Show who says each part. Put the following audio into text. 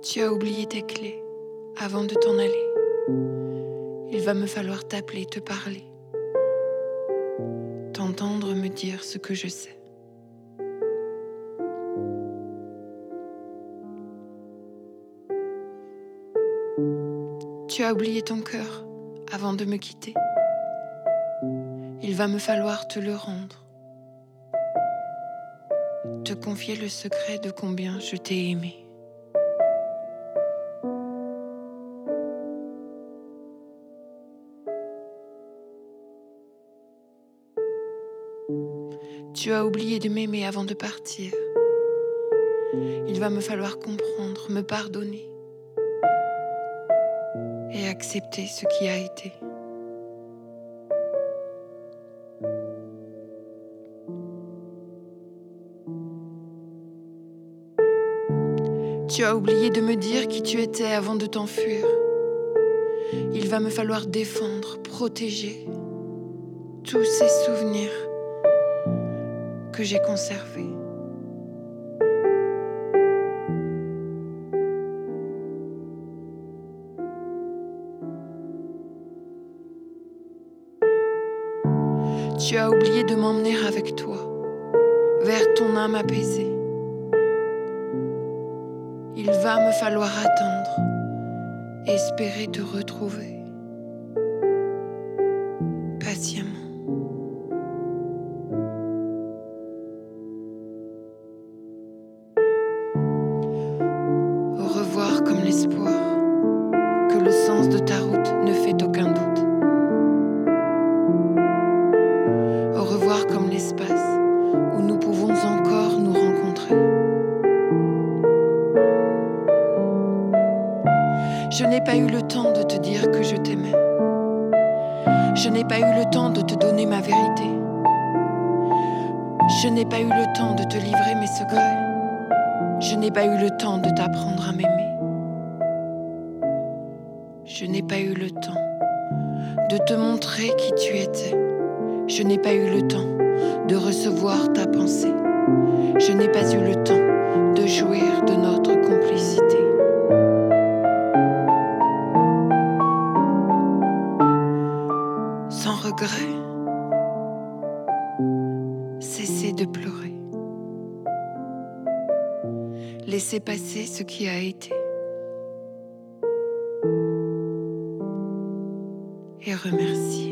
Speaker 1: Tu as oublié tes clés avant de t'en aller. Il va me falloir t'appeler, te parler, t'entendre me dire ce que je sais. Tu as oublié ton cœur avant de me quitter. Il va me falloir te le rendre. Te confier le secret de combien je t'ai aimé. Tu as oublié de m'aimer avant de partir. Il va me falloir comprendre, me pardonner et accepter ce qui a été. Tu as oublié de me dire qui tu étais avant de t'enfuir. Il va me falloir défendre, protéger tous ces souvenirs j'ai conservés. Tu as oublié de m'emmener avec toi vers ton âme apaisée. Il va me falloir attendre, espérer te retrouver comme l'espoir que le sens de ta route ne fait aucun doute. Au revoir comme l'espace où nous pouvons encore nous rencontrer. Je n'ai pas eu le temps de te dire que je t'aimais. Je n'ai pas eu le temps de te donner ma vérité. Je n'ai pas eu le temps de te livrer mes secrets. Je n'ai pas eu le temps de t'apprendre à m'aimer. Je n'ai pas eu le temps de te montrer qui tu étais. Je n'ai pas eu le temps de recevoir ta pensée. Je n'ai pas eu le temps de jouir de notre complicité. Sans regret, cessez de pleurer. Laissez passer ce qui a été. Et remerciez.